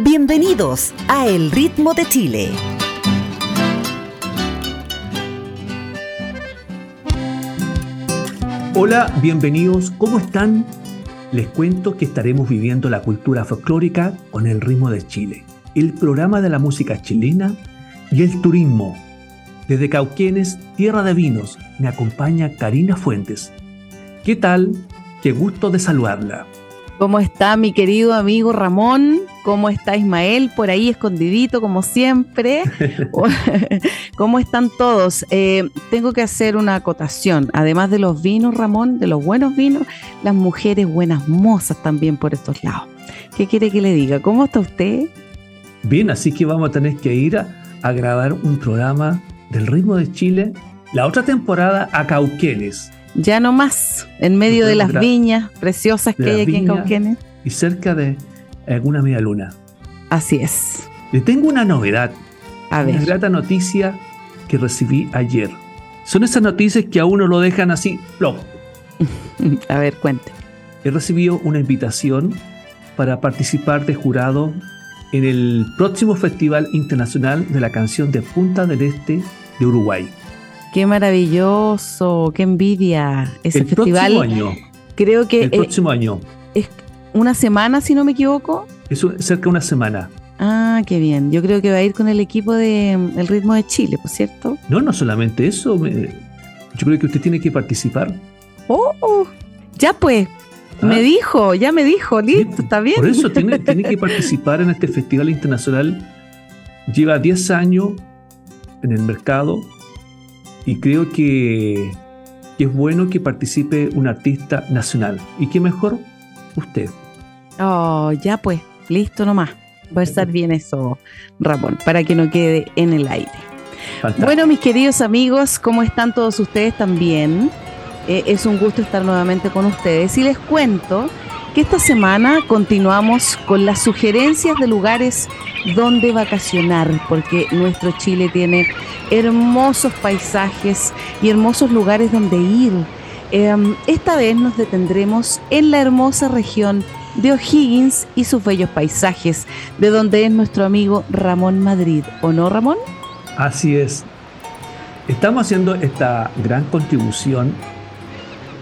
Bienvenidos a El Ritmo de Chile. Hola, bienvenidos, ¿cómo están? Les cuento que estaremos viviendo la cultura folclórica con el ritmo de Chile, el programa de la música chilena y el turismo. Desde Cauquenes, tierra de vinos, me acompaña Karina Fuentes. ¿Qué tal? Qué gusto de saludarla. ¿Cómo está mi querido amigo Ramón? ¿Cómo está Ismael por ahí escondidito como siempre? ¿Cómo están todos? Eh, tengo que hacer una acotación. Además de los vinos, Ramón, de los buenos vinos, las mujeres buenas mozas también por estos lados. ¿Qué quiere que le diga? ¿Cómo está usted? Bien, así que vamos a tener que ir a, grabar un programa del ritmo de Chile, la otra temporada a Cauquenes ya no más, en medio de las viñas preciosas que hay aquí en Cauquenes. Y cerca de alguna media luna. Así es. Le tengo una novedad. A una grata noticia que recibí ayer. Son esas noticias que a uno lo dejan así, a ver, cuente. He recibido una invitación para participar de jurado en el próximo Festival Internacional de la Canción de Punta del Este de Uruguay. Qué maravilloso, qué envidia ese festival. El próximo año. Creo que el próximo año. Es una semana, si no me equivoco. Es cerca de una semana. Ah, qué bien. Yo creo que va a ir con el equipo de El Ritmo de Chile, ¿por cierto? No, no solamente eso. yo creo que usted tiene que participar. Oh, ya pues. Me ah. dijo, ya me dijo, listo, está bien. Por eso tiene, tiene que participar en este festival internacional. Lleva 10 años en el mercado, y creo que, es bueno que participe un artista nacional. ¿Y qué mejor? Usted. Oh, ya pues, listo nomás. Va a estar bien eso, Ramón, para que no quede en el aire. Bueno, mis queridos amigos, ¿cómo están todos ustedes también? Eh, es un gusto estar nuevamente con ustedes y les cuento que esta semana continuamos con las sugerencias de lugares donde vacacionar, porque nuestro Chile tiene hermosos paisajes y hermosos lugares donde ir. Em, esta vez nos detendremos en la hermosa región de O'Higgins y sus bellos paisajes, de donde es nuestro amigo Ramón Madrid, ¿o no, Ramón? Así es. Estamos haciendo esta gran contribución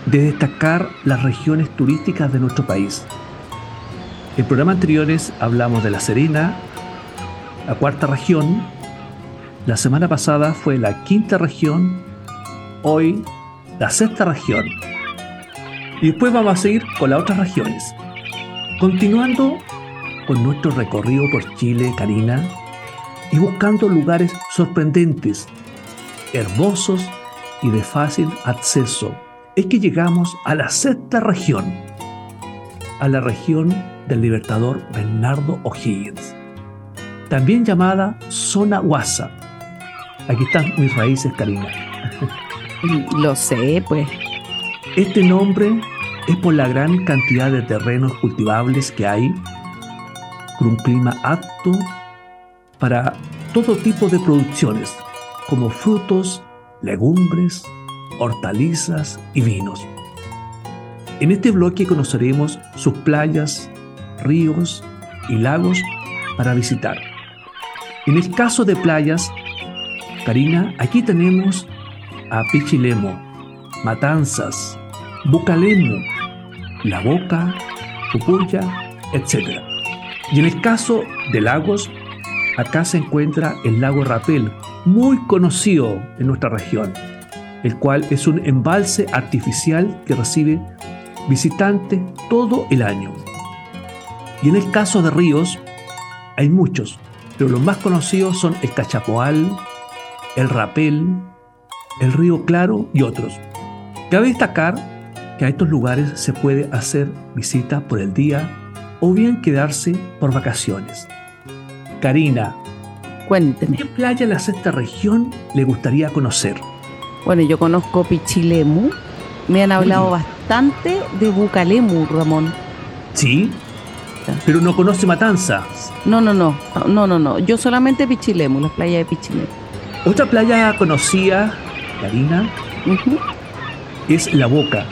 de destacar las regiones turísticas de nuestro país. En programas anteriores hablamos de La Serena, la cuarta región, la semana pasada fue la quinta región, hoy la sexta región. Y después vamos a seguir con las otras regiones. Continuando con nuestro recorrido por Chile, Karina, y buscando lugares sorprendentes, hermosos y de fácil acceso, es que llegamos a la sexta región, a la región del libertador Bernardo O'Higgins, también llamada Zona Guasa Aquí están mis raíces, Karina. Lo sé, pues. Este nombre es por la gran cantidad de terrenos cultivables que hay, con un clima apto para todo tipo de producciones, como frutos, legumbres, hortalizas y vinos. En este bloque conoceremos sus playas, ríos y lagos para visitar. En el caso de playas, Karina, aquí tenemos a Pichilemo, Matanzas, Bucalemo, La Boca, Pupuya, etc. Y en el caso de lagos, acá se encuentra el lago Rapel, muy conocido en nuestra región, el cual es un embalse artificial que recibe visitantes todo el año. Y en el caso de ríos, hay muchos, pero los más conocidos son el Cachapoal, el Rapel, el Río Claro y otros. Cabe destacar que a estos lugares se puede hacer visita por el día o bien quedarse por vacaciones. Karina, cuénteme. ¿Qué playa de la sexta región le gustaría conocer? Bueno, yo conozco Pichilemu. Me han hablado bastante de Bucalemu, Ramón. ¿Sí? Pero no conoce Matanza. No, no, no, no, no, no. Yo solamente Pichilemu, las playas de Pichilemu. Otra playa conocida, Karina, es La Boca.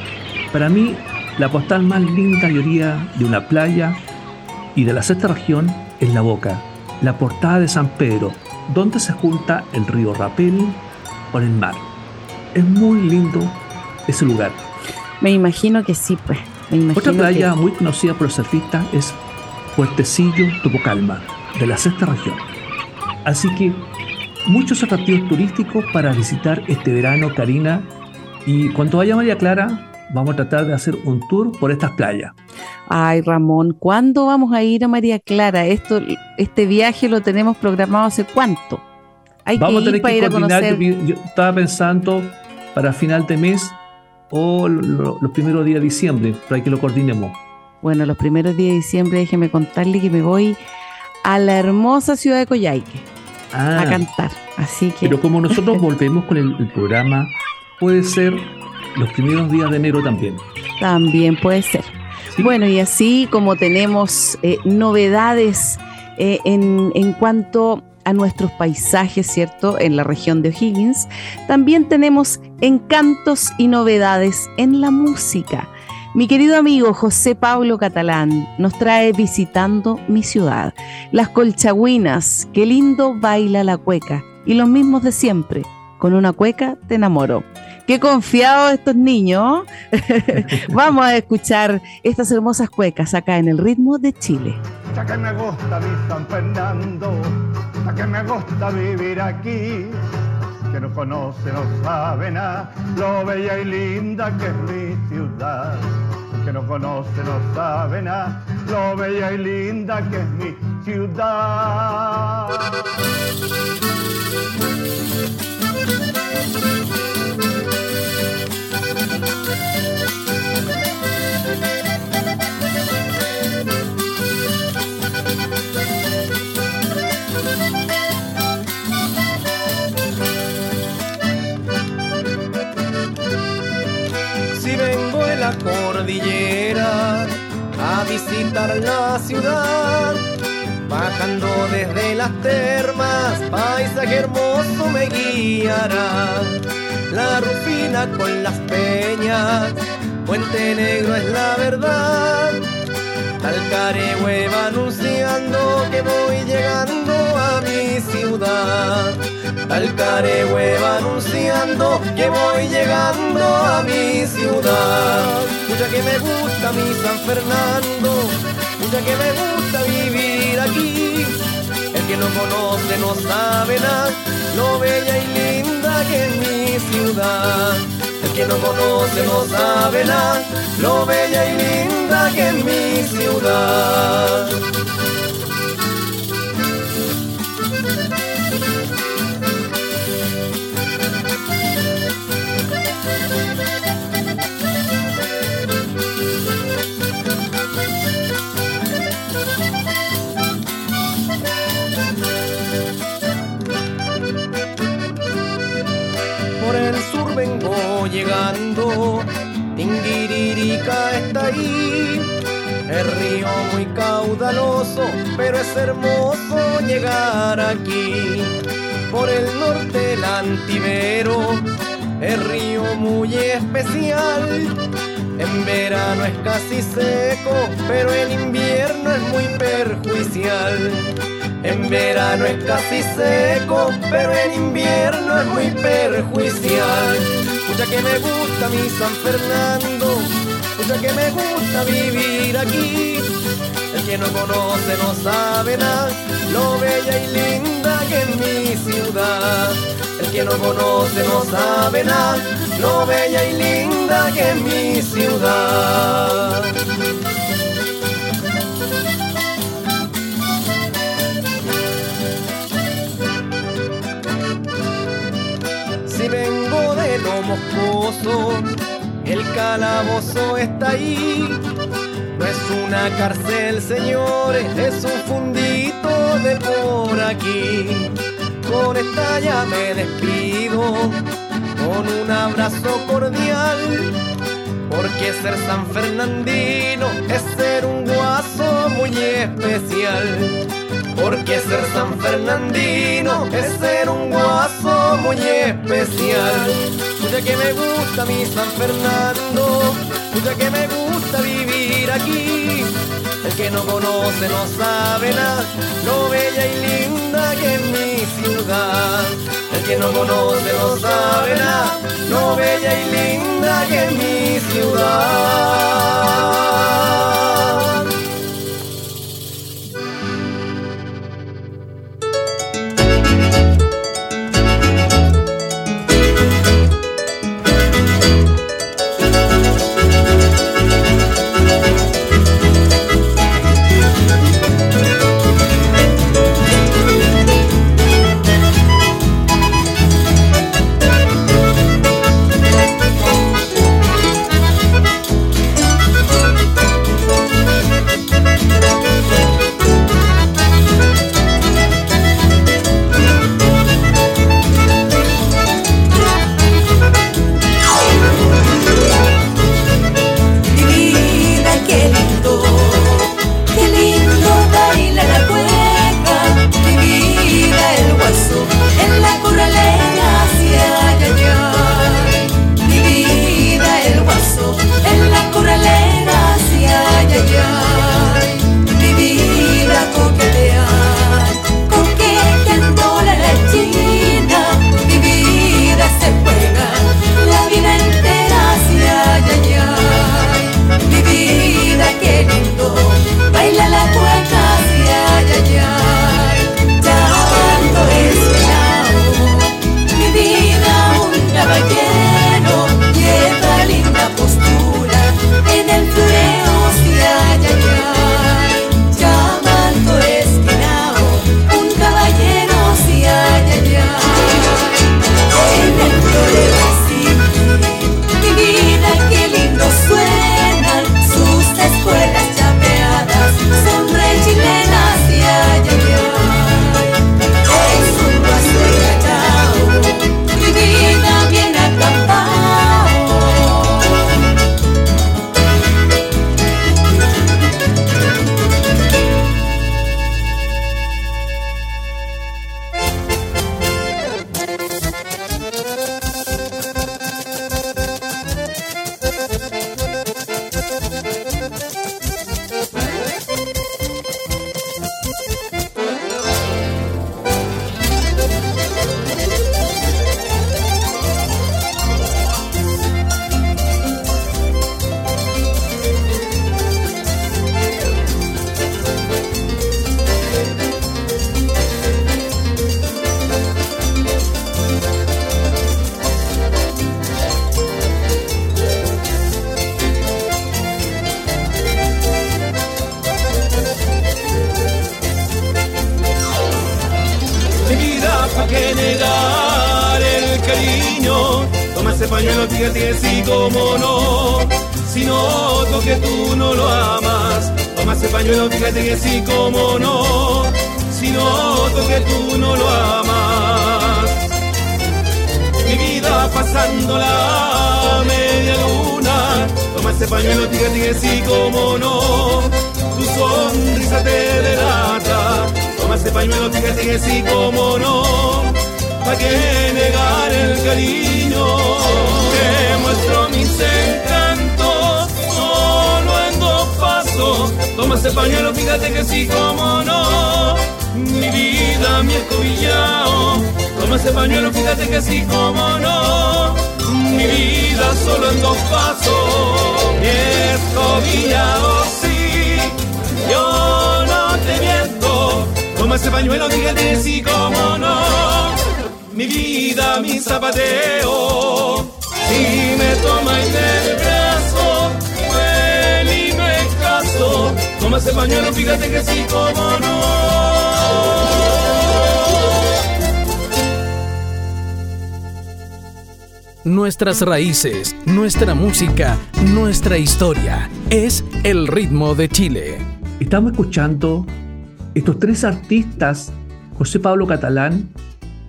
Para mí, la postal más linda y de una playa y de la sexta región es La Boca, la portada de San Pedro, donde se junta el río Rapel con el mar. Es muy lindo ese lugar. Me imagino que sí, pues. Otra playa muy conocida por los surfistas es Puertecillo Topocalma, de la sexta región. Así que muchos atractivos turísticos para visitar este verano, Karina. Y cuando vaya María Clara, vamos a tratar de hacer un tour por estas playas. Ay, Ramón, ¿cuándo vamos a ir a María Clara? Esto, este viaje lo tenemos programado hace cuánto. Hay vamos que ir a tener para que ir coordinar. A conocer... yo, estaba pensando para final de mes o los primeros días de diciembre, para que lo coordinemos. Bueno, los primeros días de diciembre, déjeme contarle que me voy a la hermosa ciudad de Coyhaique a ah. cantar. Así que. Pero como nosotros volvemos con el, programa, puede ser los primeros días de enero también. También puede ser. Bueno, y así como tenemos eh, novedades eh, en, en cuanto a nuestros paisajes, ¿cierto? En la región de O'Higgins, también tenemos encantos y novedades en la música. Mi querido amigo José Pablo Catalán nos trae visitando mi ciudad. Las colchagüinas, qué lindo baila la cueca. Y los mismos de siempre, con una cueca te enamoro. Qué confiados estos niños. Vamos a escuchar estas hermosas cuecas acá en el ritmo de Chile. Ya que me gusta mi San Fernando, ya que me gusta vivir aquí, que no conoce, no sabe nada, lo bella y linda que es mi ciudad. Que no conoce, no sabe nada, lo bella y linda que es mi ciudad. Visitar la ciudad. Bajando desde las termas, paisaje hermoso me guiará. La rufina con las peñas, Puente Negro es la verdad. Talcaregüe va anunciando que voy llegando a mi ciudad. Talcaregüe va anunciando que voy llegando a mi ciudad. Mucha que me gusta mi San Fernando, mucha que me gusta vivir aquí. El que no conoce no sabe nada, lo bella y linda que es mi ciudad. El que no conoce no sabe nada, lo bella y linda que es mi ciudad. Llegando, Tinguiririca está ahí. El río muy caudaloso, pero es hermoso llegar aquí. Por el norte el antivero, el río muy especial. En verano es casi seco, pero en invierno es muy perjudicial. En verano es casi seco, pero en invierno es muy perjudicial. Mucha que me gusta mi San Fernando, mucha que me gusta vivir aquí. El que no conoce no sabe nada, lo bella y linda que es mi ciudad. El que no conoce no sabe nada, lo bella y linda que es mi ciudad. El calabozo está ahí. No es una cárcel, señores, es un fundito de aquí. Con esta ya me despido, con un abrazo cordial. Porque ser San Fernandino es ser un guaso muy especial. Porque ser San Fernandino es ser un guaso muy especial. Ya que me gusta mi San Fernando, ya que me gusta vivir aquí. El que no conoce no sabe nada, lo bella y linda que es mi ciudad. El que no conoce no sabe nada, lo bella y linda que es mi ciudad. mi escobillao. Toma ese pañuelo, fíjate que sí, como no. Mi vida solo en dos pasos, mi escobillao, sí. Yo no te miento. Toma ese pañuelo, fíjate que sí, como no. Mi vida, mi zapateo. Si me toma tomáis del brazo, ven y me caso. Toma ese pañuelo, fíjate que sí, como no. Nuestras raíces, nuestra música, nuestra historia. Es el ritmo de Chile. Estamos escuchando estos tres artistas José Pablo Catalán,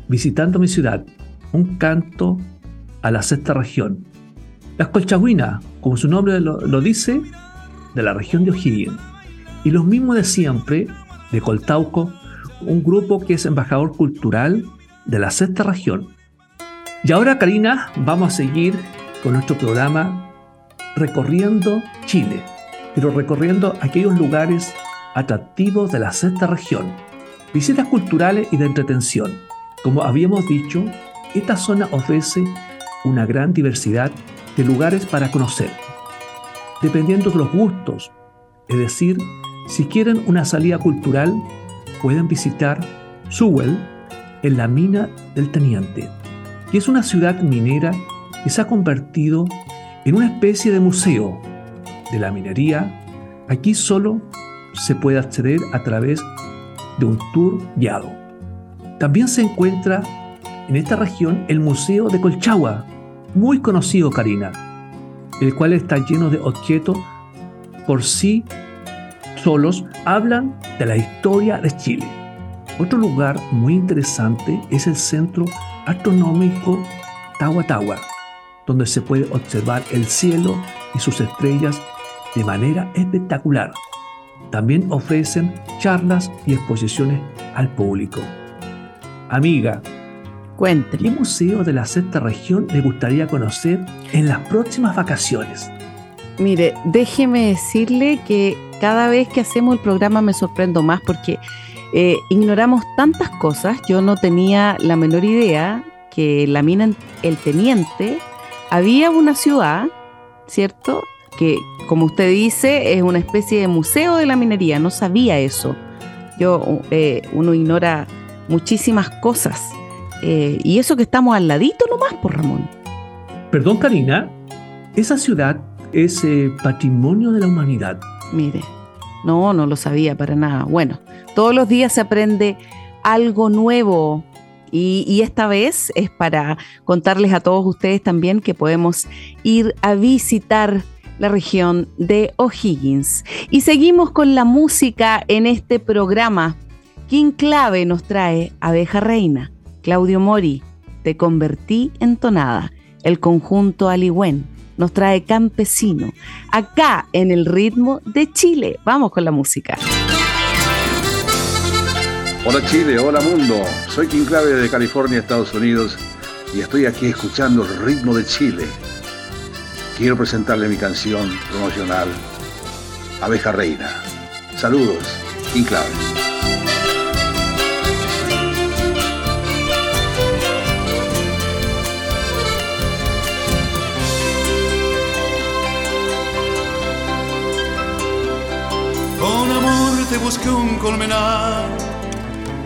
visitando mi ciudad, un canto a la sexta región. Las Colchagüinas, como su nombre lo, lo dice, de la región de O'Higgins. Y los mismos de siempre, de Coltauco, un grupo que es embajador cultural de la sexta región. Y ahora, Karina, vamos a seguir con nuestro programa recorriendo Chile, pero recorriendo aquellos lugares atractivos de la sexta región. Visitas culturales y de entretención. Como habíamos dicho, esta zona ofrece una gran diversidad de lugares para conocer, dependiendo de los gustos. Es decir, si quieren una salida cultural, pueden visitar Sewell en la mina del Teniente, que es una ciudad minera que se ha convertido en una especie de museo de la minería. Aquí solo se puede acceder a través de un tour guiado. También se encuentra en esta región el Museo de Colchagua, muy conocido, Karina, el cual está lleno de objetos por sí solos hablan de la historia de Chile. Otro lugar muy interesante es el Centro Astronómico Tahuatahua, donde se puede observar el cielo y sus estrellas de manera espectacular. También ofrecen charlas y exposiciones al público. Amiga, Cuente. ¿qué museo de la sexta región le gustaría conocer en las próximas vacaciones? Mire, déjeme decirle que cada vez que hacemos el programa me sorprendo más porque eh, ignoramos tantas cosas. Yo no tenía la menor idea que la mina El Teniente había una ciudad, ¿cierto? Que, como usted dice, es una especie de museo de la minería. No sabía eso. Yo, eh, uno ignora muchísimas cosas. Eh, y eso que estamos al ladito nomás, por Ramón. Perdón, Karina, esa ciudad es eh, patrimonio de la humanidad. Mire, no, no lo sabía para nada. Bueno, todos los días se aprende algo nuevo. Y, y, esta vez es para contarles a todos ustedes también que podemos ir a visitar la región de O'Higgins. Y seguimos con la música en este programa. King Clave nos trae Abeja Reina. Claudio Mori, Te convertí en tonada. El conjunto Aligüen nos trae Campesino. Acá en el ritmo de Chile. Vamos con la música. Hola Chile, hola mundo. Soy King Clave de California, Estados Unidos, y estoy aquí escuchando el ritmo de Chile. Quiero presentarle mi canción promocional, Abeja Reina. Saludos, King Clave. Busqué un colmenar,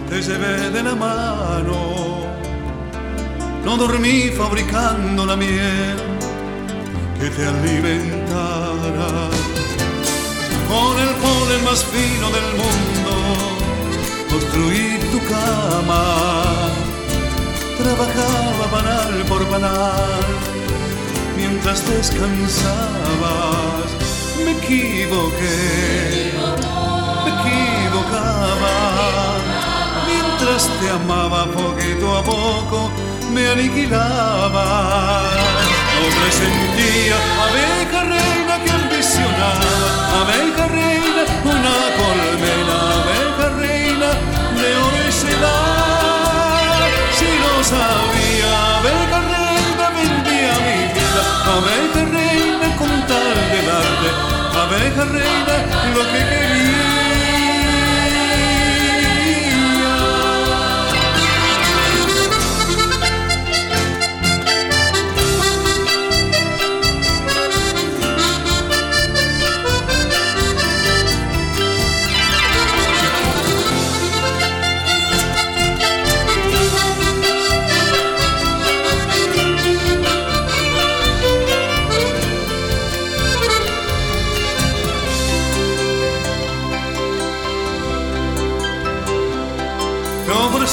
te llevé de la mano. No dormí fabricando la miel que te alimentara. Con el polen más fino del mundo construí tu cama. Trabajaba banal por banal mientras descansabas me equivoqué, Mientras te amaba poquito a poco, me aniquilaba. No presentía abeja reina que ambicionaba, abeja reina, una colmena, abeja reina de oro y sedal. Si no sabía, abeja reina vendía mi vida, abeja reina con tal de darte abeja reina lo que quería.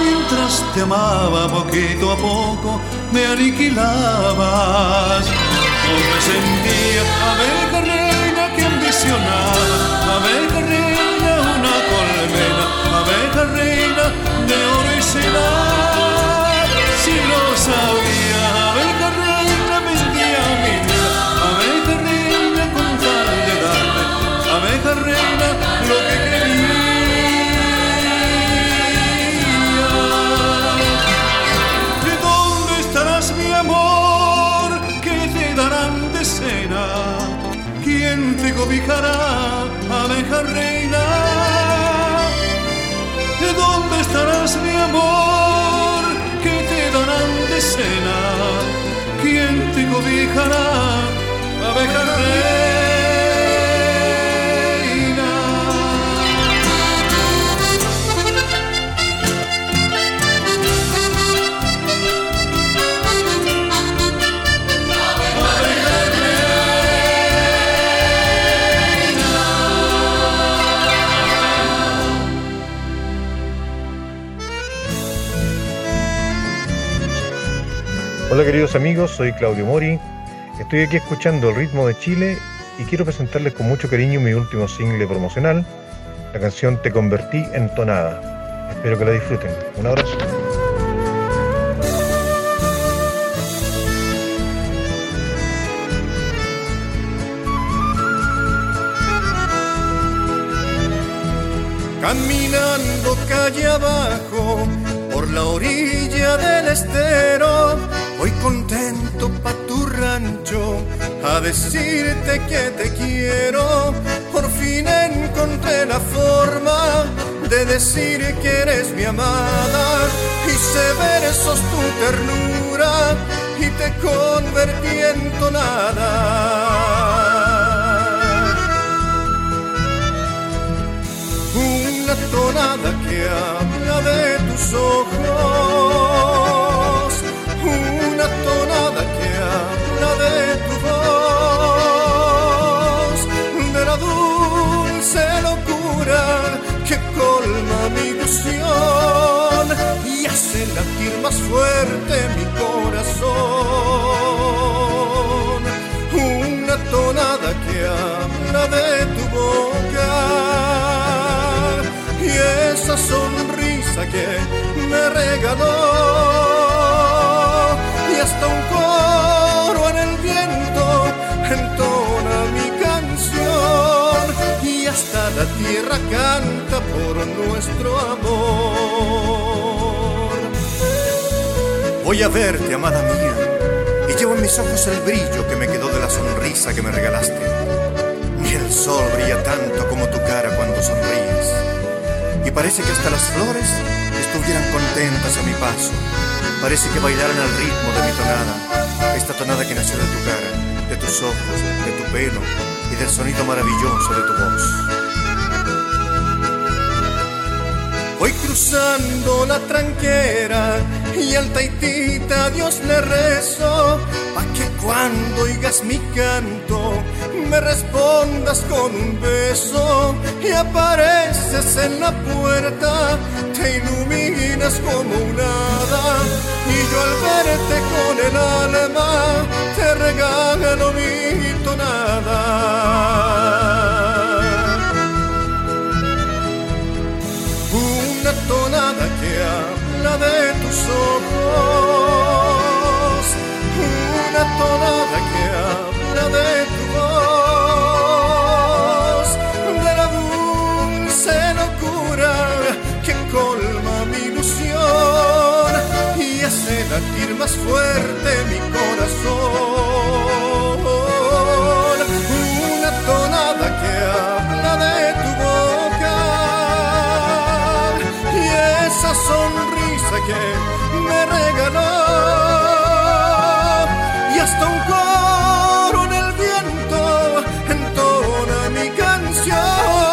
Mientras te amaba poquito a poco, me aniquilabas. No me sentía abeja reina que ambicionaba, abeja reina una colmena, abeja reina de oro y cenar. Si lo sabía, abeja reina vendía mi vida, abeja reina con tal de darme, abeja reina lo que quería. ¿Quién te cobijará, abeja reina? ¿De dónde estarás mi amor? ¿Qué te darán de cena? ¿Quién te cobijará, abeja reina? Hola queridos amigos, soy Claudio Mori. Estoy aquí escuchando el ritmo de Chile y quiero presentarles con mucho cariño mi último single promocional, la canción Te convertí en tonada. Espero que la disfruten. Un abrazo. Caminando calle abajo por la orilla del estero, voy contento pa' tu rancho a decirte que te quiero. Por fin encontré la forma de decir que eres mi amada. Hice versos tu ternura y te convertí en tonada. una tonada que habla de tus ojos, latir más fuerte mi corazón. Una tonada que habla de tu boca y esa sonrisa que me regaló y hasta un coro en el viento entona mi canción y hasta la tierra canta por nuestro amor. Voy a verte, amada mía, y llevo en mis ojos el brillo que me quedó de la sonrisa que me regalaste. Ni el sol brilla tanto como tu cara cuando sonríes y parece que hasta las flores estuvieran contentas a mi paso. Parece que bailaran al ritmo de mi tonada, esta tonada que nació de tu cara, de tus ojos, de tu pelo y del sonido maravilloso de tu voz. Voy cruzando la tranquera y al taitita Dios le rezo, pa' que cuando oigas mi canto me respondas con un beso y apareces en la puerta, te iluminas como un hada y yo al verte con el alma te regalo mi tonada. Una tonada que habla de ojos, una tonada que habla de tu voz, de la dulce locura que colma mi ilusión y hace latir más fuerte mi corazón. Una tonada que habla de tu boca y esa sonrisa me regaló y hasta un coro en el viento entona mi canción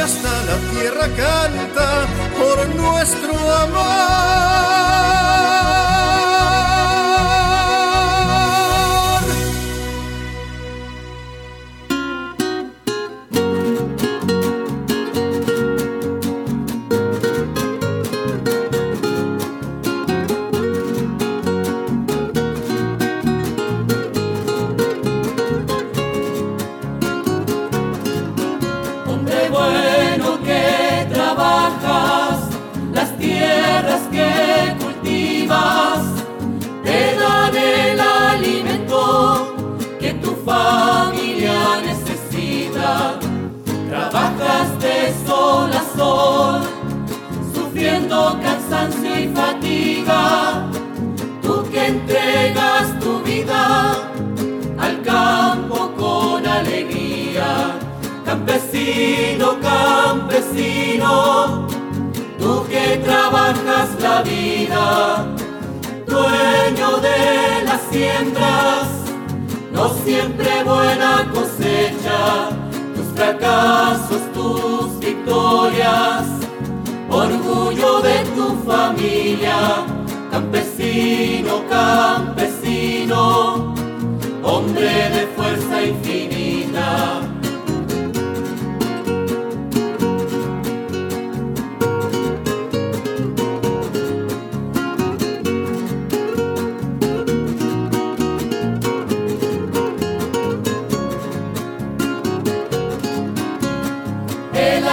hasta la tierra canta por nuestro amor. vida, dueño de las siembras, no siempre buena cosecha, tus fracasos, tus victorias, orgullo de tu familia, campesino, campesino, hombre de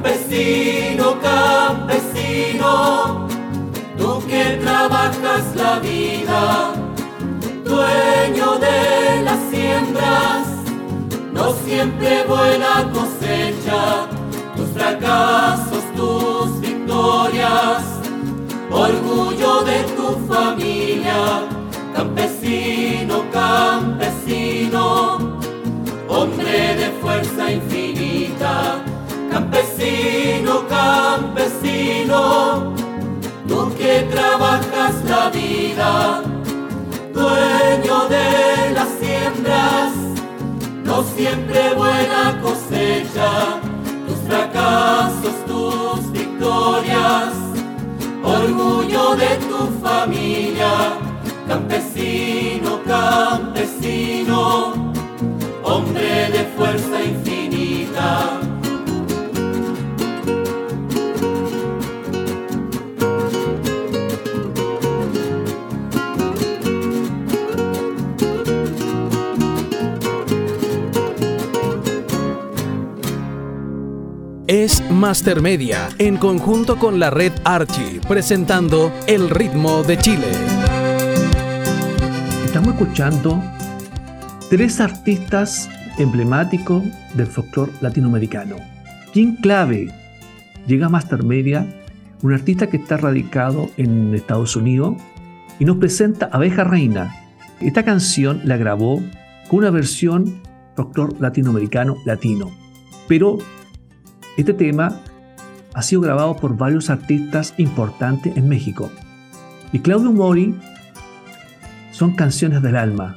Campesino, campesino, tú que trabajas la vida, dueño de las siembras, no siempre buena cosecha, tus fracasos, tus victorias, orgullo de tu familia, campesino, campesino, hombre de fuerza infinita Campesino, campesino, tú que trabajas la vida, dueño de las siembras, no siempre buena cosecha, tus fracasos, tus victorias, orgullo de tu familia, campesino, campesino, hombre de fuerza infinita. Conjunto con la red Archie, presentando El ritmo de Chile. Estamos escuchando tres artistas emblemáticos del folclore latinoamericano. King Clave llega a Master Media, un artista que está radicado en Estados Unidos y nos presenta Abeja Reina. Esta canción la grabó con una versión folclore latinoamericano latino, pero este tema ha sido grabado por varios artistas importantes en México. Y Claudio Mori son canciones del alma.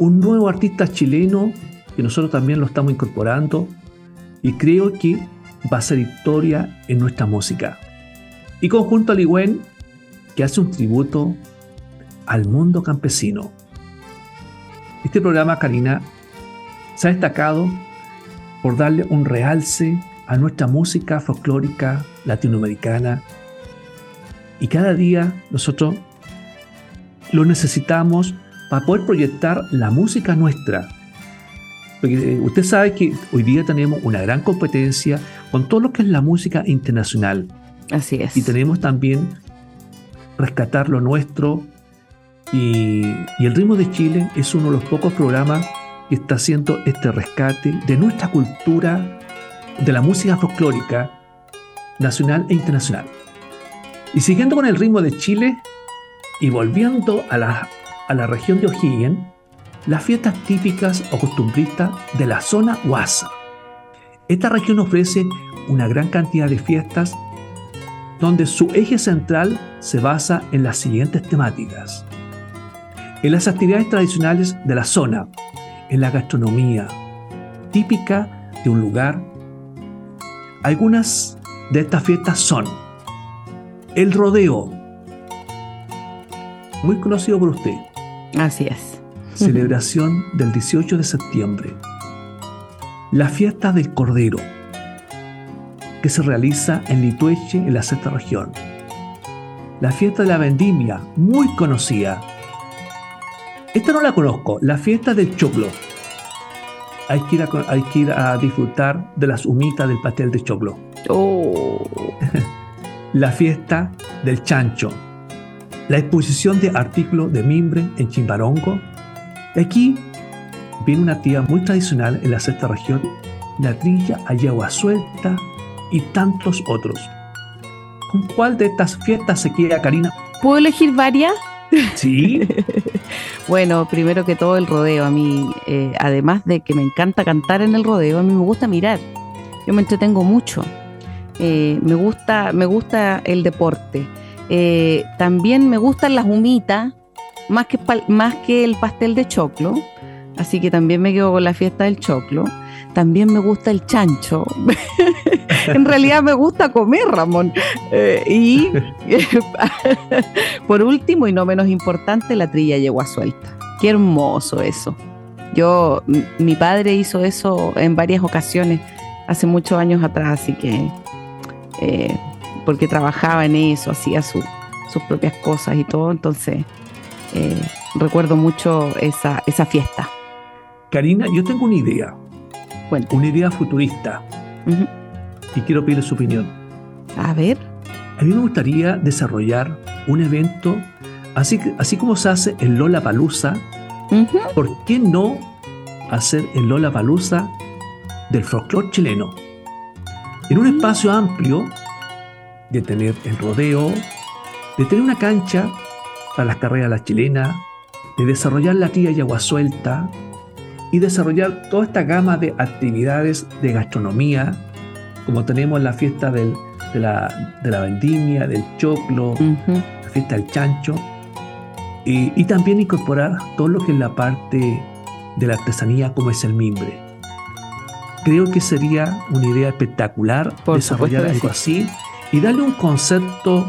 Un nuevo artista chileno que nosotros también lo estamos incorporando y creo que va a ser historia en nuestra música. Y conjunto a Ligüen que hace un tributo al mundo campesino. Este programa, Karina, se ha destacado por darle un realce a nuestra música folclórica latinoamericana y cada día nosotros lo necesitamos para poder proyectar la música nuestra. Porque usted sabe que hoy día tenemos una gran competencia con todo lo que es la música internacional. Así es. Y tenemos también rescatar lo nuestro. Y, y el ritmo de Chile es uno de los pocos programas que está haciendo este rescate de nuestra cultura de la música folclórica nacional e internacional. Y siguiendo con el ritmo de Chile y volviendo a la, a la región de O'Higgins, las fiestas típicas o costumbristas de la zona Huasa. Esta región ofrece una gran cantidad de fiestas donde su eje central se basa en las siguientes temáticas. En las actividades tradicionales de la zona, en la gastronomía típica de un lugar. Algunas de estas fiestas son el rodeo, muy conocido por usted. Así es. Celebración del 18 de septiembre. La fiesta del Cordero, que se realiza en Litueche, en la sexta región. La fiesta de la vendimia, muy conocida. Esta no la conozco, la fiesta del choclo. Hay que ir a, hay que ir a disfrutar de las humitas del pastel de choclo. Oh. la fiesta del chancho. La exposición de artículos de mimbre en Chimbarongo. Aquí viene una tía muy tradicional en la sexta región, la trilla a suelta y tantos otros. ¿Con cuál de estas fiestas se queda Karina? ¿Puedo elegir varias? Sí. bueno, primero que todo el rodeo. A mí, eh, además de que me encanta cantar en el rodeo, a mí me gusta mirar. Yo me entretengo mucho. Eh, me, gusta, me gusta el deporte. Eh, también me gustan las humitas, más que, más que el pastel de choclo. Así que también me quedo con la fiesta del choclo. También me gusta el chancho. en realidad me gusta comer, Ramón. Eh, y por último y no menos importante, la trilla yegua suelta. Qué hermoso eso. Yo, mi padre hizo eso en varias ocasiones hace muchos años atrás, así que eh, porque trabajaba en eso, hacía sus propias cosas y todo, entonces eh, recuerdo mucho esa, esa fiesta. Karina, yo tengo una idea. Una idea futurista. Y quiero pedirle su opinión. A ver. A mí me gustaría desarrollar un evento, así, así como se hace el Lola Palusa. ¿Por qué no hacer el Lola Palusa del folclore chileno? En un espacio amplio de tener el rodeo, de tener una cancha para las carreras la chilena, de desarrollar la tía y agua suelta, y desarrollar toda esta gama de actividades de gastronomía, como tenemos la fiesta de, la, vendimia, del choclo, la fiesta del chancho, y, también incorporar todo lo que es la parte de la artesanía como es el mimbre. Creo que sería una idea espectacular desarrollar algo así y darle un concepto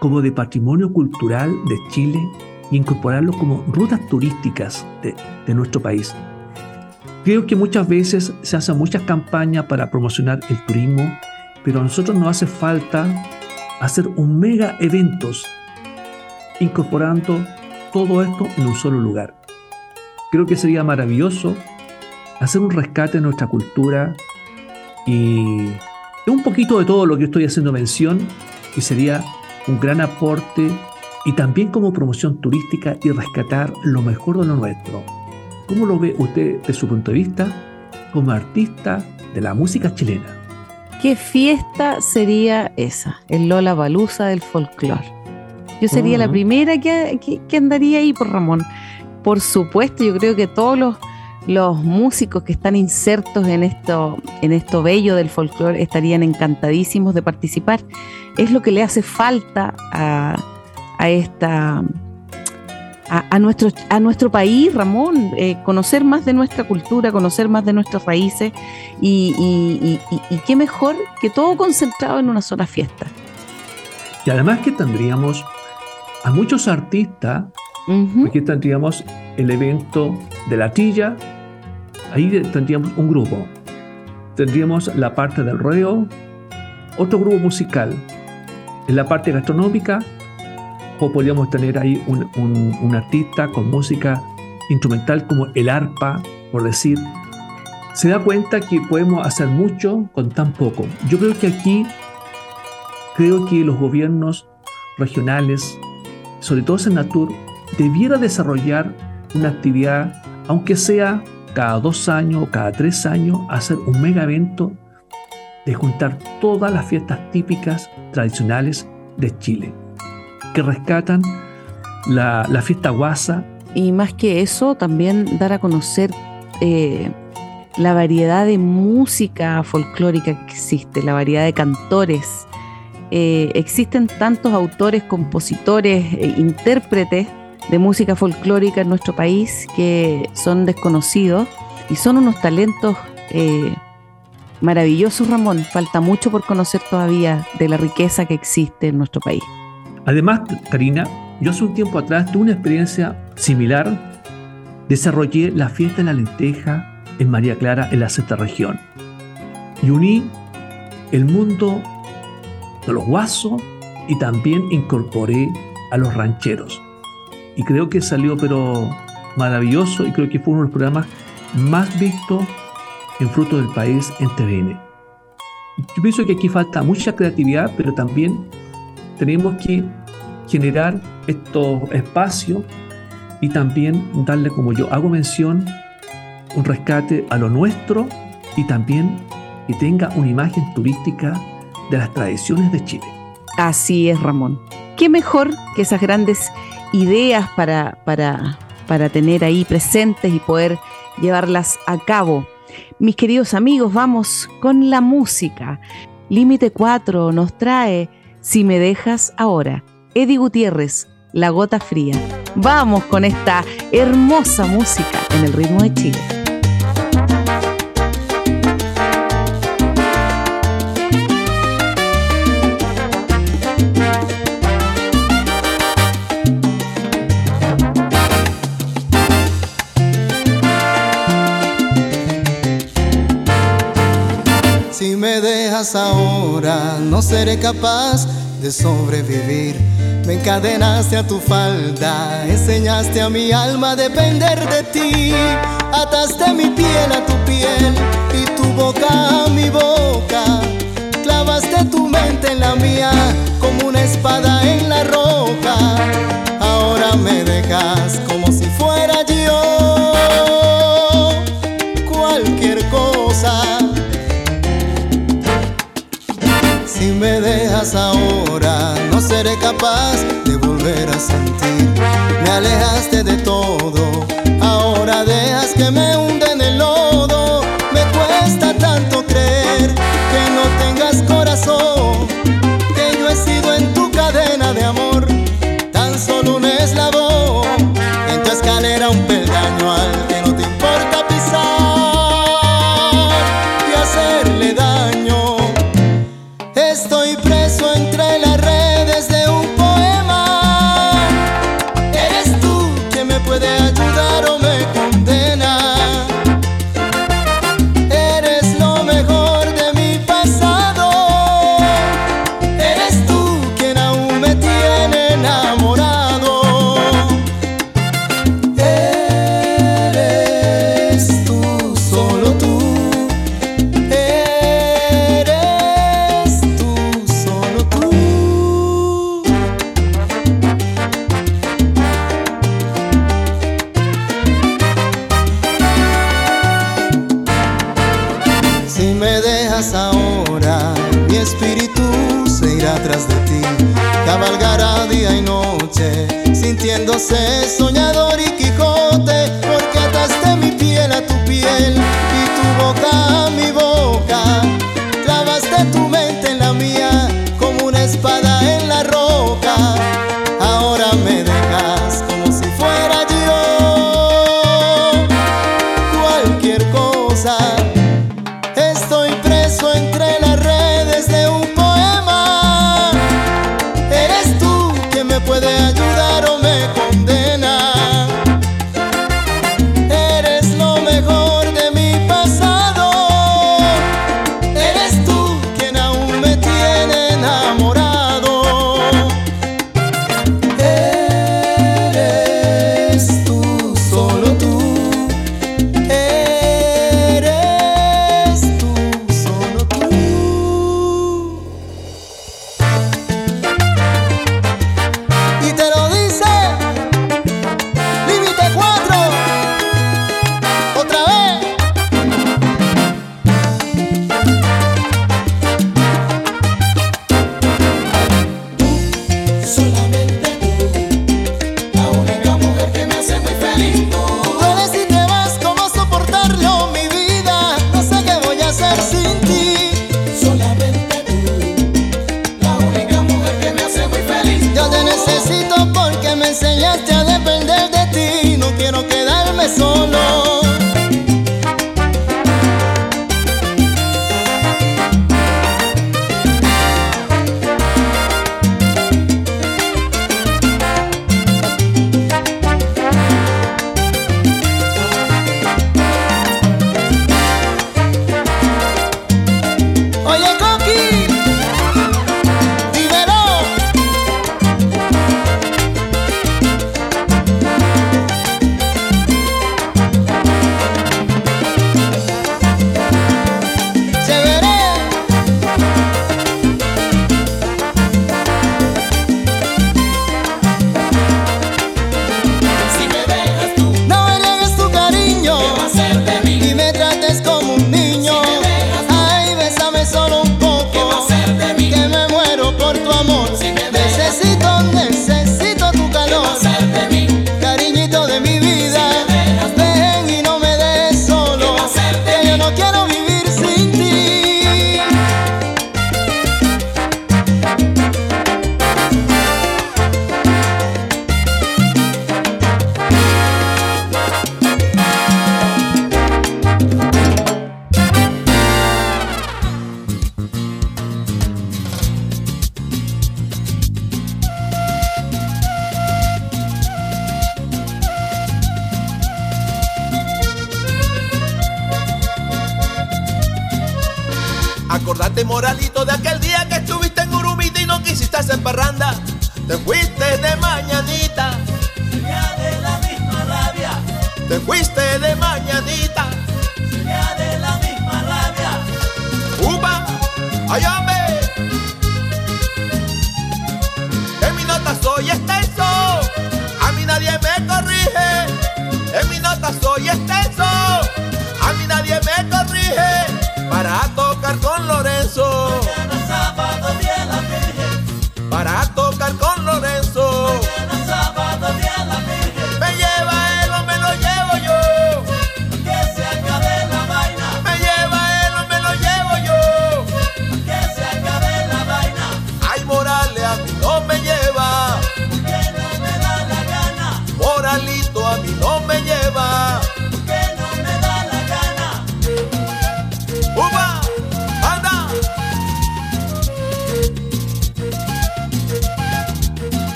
como de patrimonio cultural de Chile incorporarlo como rutas turísticas de, nuestro país. Creo que muchas veces se hacen muchas campañas para promocionar el turismo, pero a nosotros nos hace falta hacer un mega eventos incorporando todo esto en un solo lugar. Creo que sería maravilloso hacer un rescate de nuestra cultura y un poquito de todo lo que estoy haciendo mención y sería un gran aporte y también como promoción turística y rescatar lo mejor de lo nuestro. ¿Cómo lo ve usted de su punto de vista como artista de la música chilena? ¿Qué fiesta sería esa? El Lola Balusa del folclore. Yo sería la primera que, que, andaría ahí por Ramón. Por supuesto, yo creo que todos los, los músicos que están insertos en esto, en esto bello del folclore estarían encantadísimos de participar. Es lo que le hace falta a, a esta a, nuestro, a nuestro país, Ramón, eh, conocer más de nuestra cultura, conocer más de nuestras raíces y, qué mejor que todo concentrado en una sola fiesta. Y además que tendríamos a muchos artistas, aquí tendríamos el evento de la tilla, ahí tendríamos un grupo, tendríamos la parte del rodeo, otro grupo musical, en la parte gastronómica o podríamos tener ahí un, artista con música instrumental como el arpa, por decir. Se da cuenta que podemos hacer mucho con tan poco. Yo creo que aquí, creo que los gobiernos regionales, sobre todo Senatur, debiera desarrollar una actividad, aunque sea cada dos años o cada tres años, hacer un mega evento de juntar todas las fiestas típicas tradicionales de Chile, que rescatan la, fiesta guasa. Y más que eso, también dar a conocer eh, la variedad de música folclórica que existe, la variedad de cantores. Eh, existen tantos autores, compositores, e intérpretes de música folclórica en nuestro país que son desconocidos y son unos talentos eh, maravillosos, Ramón. Falta mucho por conocer todavía de la riqueza que existe en nuestro país. Además, Karina, yo hace un tiempo atrás tuve una experiencia similar. Desarrollé la fiesta de la lenteja en María Clara, en la sexta región. Y uní el mundo de los guasos y también incorporé a los rancheros. Y creo que salió pero maravilloso y creo que fue uno de los programas más vistos en Fruto del País en TVN. Yo pienso que aquí falta mucha creatividad, pero también tenemos que generar estos espacios y también darle, como yo hago mención, un rescate a lo nuestro y también que tenga una imagen turística de las tradiciones de Chile. Así es, Ramón. ¿Qué mejor que esas grandes ideas para, para, para tener ahí presentes y poder llevarlas a cabo? Mis queridos amigos, vamos con la música. Límite 4 nos trae Si me dejas ahora. Eddie Gutiérrez, La Gota Fría. Vamos con esta hermosa música en el ritmo de Chile. Ahora, no seré capaz de sobrevivir. Me encadenaste a tu falda, enseñaste a mi alma a depender de ti. Ataste mi piel a tu piel y tu boca a mi boca. Clavaste tu mente en la mía como una espada en la roca. Ahora me dejas como Si me dejas ahora, no seré capaz de volver a sentir. Me alejaste de todo, ahora dejas que me hunda en el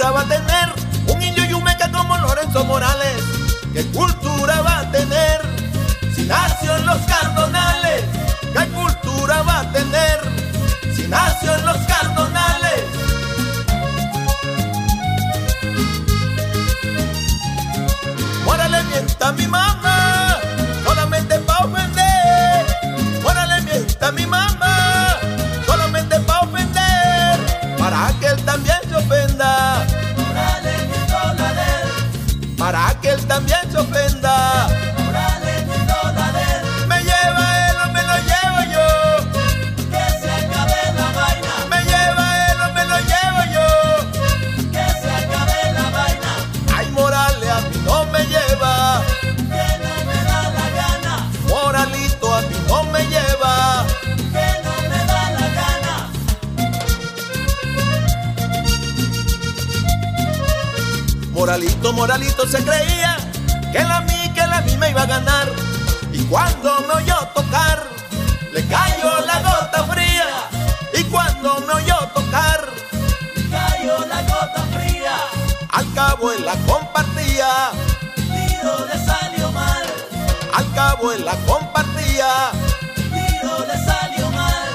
duraba tener abuela compartía. El tiro le salió mal.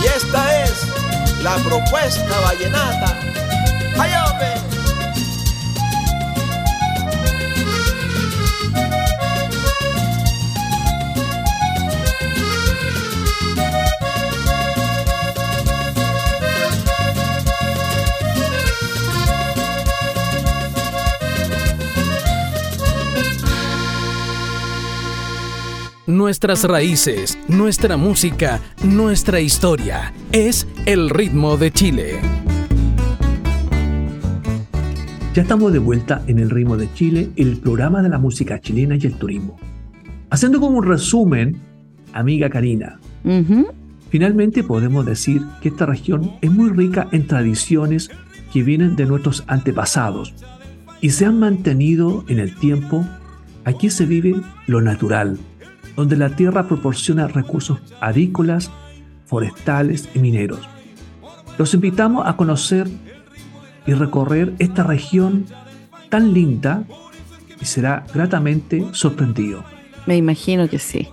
Y esta es la propuesta vallenata. ¡Ayame! nuestras raíces, nuestra música, nuestra historia. Es el ritmo de Chile. Ya estamos de vuelta en el ritmo de Chile, el programa de la música chilena y el turismo. Haciendo como un resumen, amiga Karina, finalmente podemos decir que esta región es muy rica en tradiciones que vienen de nuestros antepasados y se han mantenido en el tiempo. Aquí se vive lo natural, donde la tierra proporciona recursos agrícolas, forestales y mineros. Los invitamos a conocer y recorrer esta región tan linda y será gratamente sorprendido. Me imagino que sí.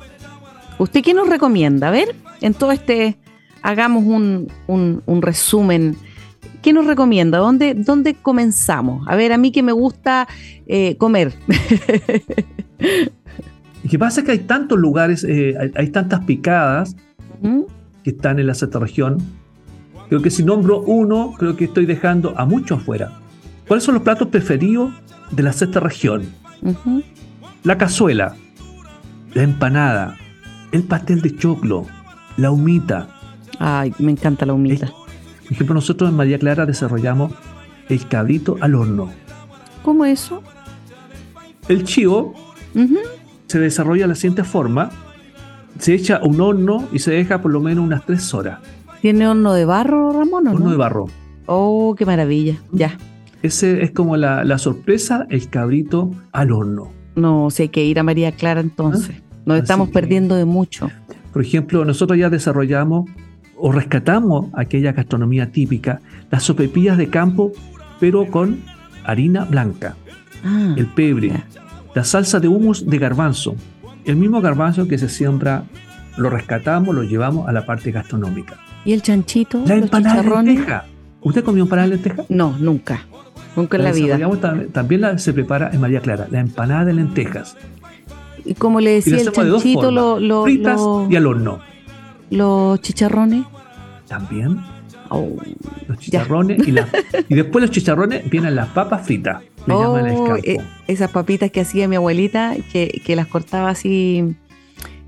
¿Usted qué nos recomienda? A ver, en todo este, hagamos un, un- resumen. ¿Qué nos recomienda? ¿Dónde, ¿Dónde comenzamos? A ver, a mí que me gusta eh, comer. Y que pasa es que hay tantos lugares, eh, hay, hay tantas picadas Ujú. que están en la sexta región. Creo que si nombro uno, creo que estoy dejando a muchos afuera. ¿Cuáles son los platos preferidos de la sexta región? La cazuela, la empanada, el pastel de choclo, la humita. Ay, me encanta la humita. Por ejemplo, nosotros en María Clara desarrollamos el cabrito al horno. ¿Cómo eso? El chivo Ujú. Se desarrolla de la siguiente forma. Se echa un horno y se deja por lo menos unas tres horas. ¿Tiene horno de barro, Ramón? o Horno no? de barro. Oh, qué maravilla. Ya. Ese es como la, la sorpresa, el cabrito al horno. No, sé hay que ir a María Clara entonces. Nos Así estamos que- perdiendo de mucho. Por ejemplo, nosotros ya desarrollamos o rescatamos aquella gastronomía típica, las sopepillas de campo, pero con harina blanca, Ah, el pebre, ya. La salsa de humus de garbanzo. El mismo garbanzo que se siembra, lo rescatamos, lo llevamos a la parte gastronómica. ¿Y el chanchito? La empanada de lenteja. ¿Usted comió empanada de lenteja? No, nunca. Nunca en la vida. También la, se prepara en María Clara, la empanada de lentejas. Y como le decía el de chanchito, formas, lo- lo- fritas lo- y al horno. los chicharrones. También Oh, los chicharrones y, la- y después los chicharrones vienen las papas fritas. Le llaman el Oh, campo. eh, esas papitas que hacía mi abuelita, que, que las cortaba así,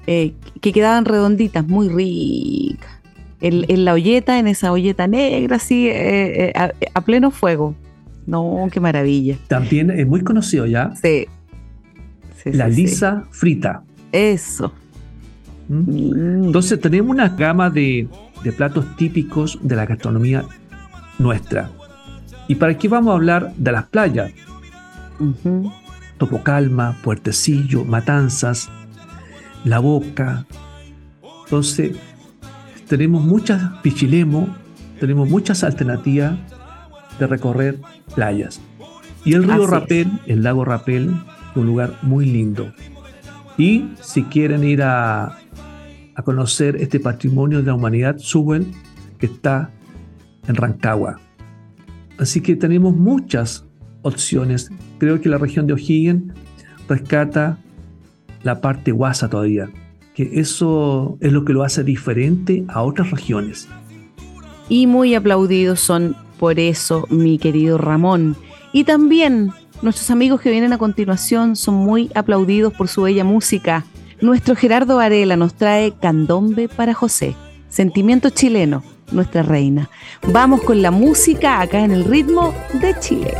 eh, que quedaban redonditas, muy ricas. En, en la olleta, en esa olleta negra, así, eh, a, a pleno fuego. No, qué maravilla. También es muy conocido ya Sí. Sí, la sí, sí. lisa frita. Eso. ¿Mm? Mm. Entonces tenemos una gama de, de platos típicos de la gastronomía nuestra. Y para aquí vamos a hablar de las playas. Topocalma, Puertecillo, Matanzas, La Boca. Entonces, tenemos muchas, Pichilemo, tenemos muchas alternativas de recorrer playas. Y el río Así es. Rapel, el lago Rapel, un lugar muy lindo. Y si quieren ir a, a conocer este patrimonio de la humanidad, suben, que está en Rancagua. Así que tenemos muchas opciones. Creo que la región de O'Higgins rescata la parte guasa todavía, que eso es lo que lo hace diferente a otras regiones. y muy aplaudidos son por eso, mi querido Ramón. Y también nuestros amigos que vienen a continuación son muy aplaudidos por su bella música. Nuestro Gerardo Varela nos trae Candombe para José, sentimiento chileno, nuestra reina. Vamos con la música acá en el ritmo de Chile.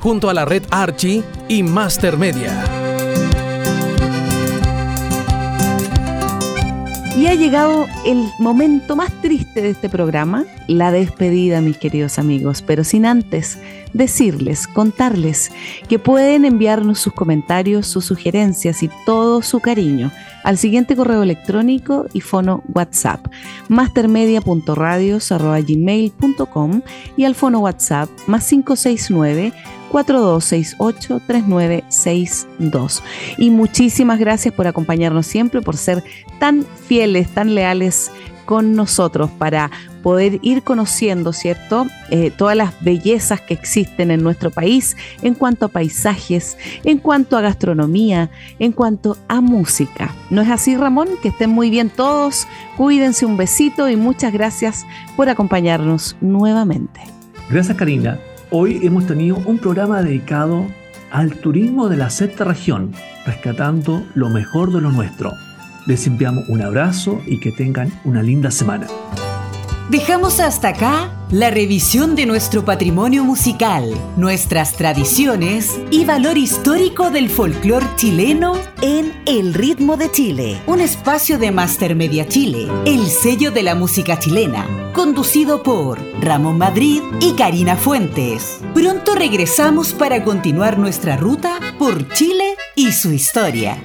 Junto a la red Archie y Master Media. Y ha llegado el momento más triste de este programa, la despedida, mis queridos amigos, pero sin antes decirles, contarles que pueden enviarnos sus comentarios, sus sugerencias y todo su cariño al siguiente correo electrónico y fono WhatsApp, mastermedia.radios.gmail.com y al fono WhatsApp más 569 4268-3962. Y muchísimas gracias por acompañarnos siempre, por ser tan fieles, tan leales con nosotros para poder ir conociendo, ¿cierto? Eh, todas las bellezas que existen en nuestro país en cuanto a paisajes, en cuanto a gastronomía, en cuanto a música. ¿No es así, Ramón? Que estén muy bien todos, cuídense un besito y muchas gracias por acompañarnos nuevamente. Gracias, Karina. Hoy hemos tenido un programa dedicado al turismo de la sexta región, rescatando lo mejor de lo nuestro. Les enviamos un abrazo y que tengan una linda semana. Dejamos hasta acá la revisión de nuestro patrimonio musical, nuestras tradiciones y valor histórico del folclore chileno en El Ritmo de Chile, un espacio de Master Media Chile, el sello de la música chilena, conducido por Ramón Madrid y Karina Fuentes. Pronto regresamos para continuar nuestra ruta por Chile y su historia.